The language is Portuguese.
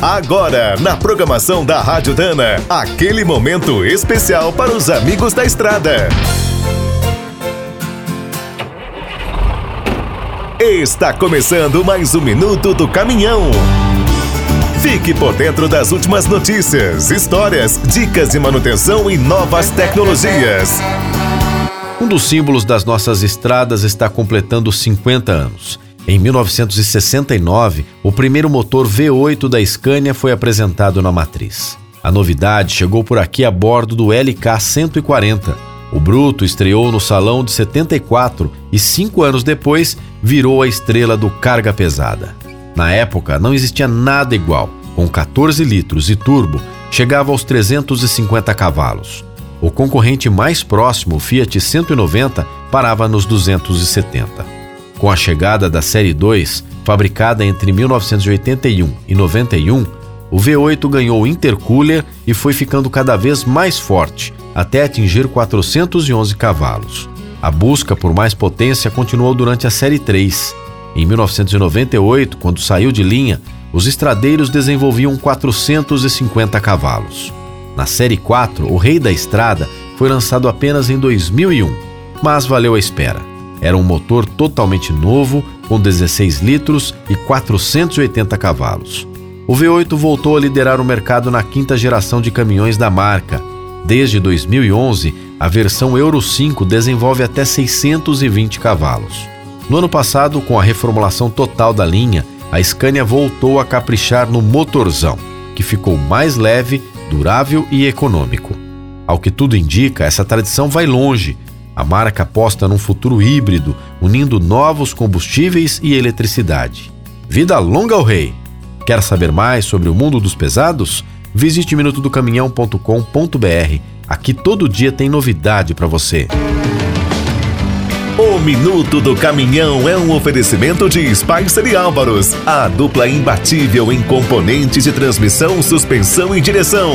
Agora, na programação da Rádio Dana, aquele momento especial para os amigos da estrada. Está começando mais um minuto do caminhão. Fique por dentro das últimas notícias, histórias, dicas de manutenção e novas tecnologias. Um dos símbolos das nossas estradas está completando 50 anos. Em 1969, o primeiro motor V8 da Scania foi apresentado na matriz. A novidade chegou por aqui a bordo do LK 140. O Bruto estreou no Salão de 74 e cinco anos depois virou a estrela do carga pesada. Na época, não existia nada igual. Com 14 litros e turbo, chegava aos 350 cavalos. O concorrente mais próximo, o Fiat 190, parava nos 270. Com a chegada da Série 2, fabricada entre 1981 e 91, o V8 ganhou intercooler e foi ficando cada vez mais forte, até atingir 411 cavalos. A busca por mais potência continuou durante a Série 3. Em 1998, quando saiu de linha, os estradeiros desenvolviam 450 cavalos. Na Série 4, o Rei da Estrada foi lançado apenas em 2001, mas valeu a espera. Era um motor totalmente novo, com 16 litros e 480 cavalos. O V8 voltou a liderar o mercado na quinta geração de caminhões da marca. Desde 2011, a versão Euro 5 desenvolve até 620 cavalos. No ano passado, com a reformulação total da linha, a Scania voltou a caprichar no motorzão, que ficou mais leve, durável e econômico. Ao que tudo indica, essa tradição vai longe a marca aposta num futuro híbrido, unindo novos combustíveis e eletricidade. Vida longa ao rei! Quer saber mais sobre o mundo dos pesados? Visite minutodocaminhão.com.br. Aqui todo dia tem novidade para você. O Minuto do Caminhão é um oferecimento de Spicer Álvaros, a dupla imbatível em componentes de transmissão, suspensão e direção.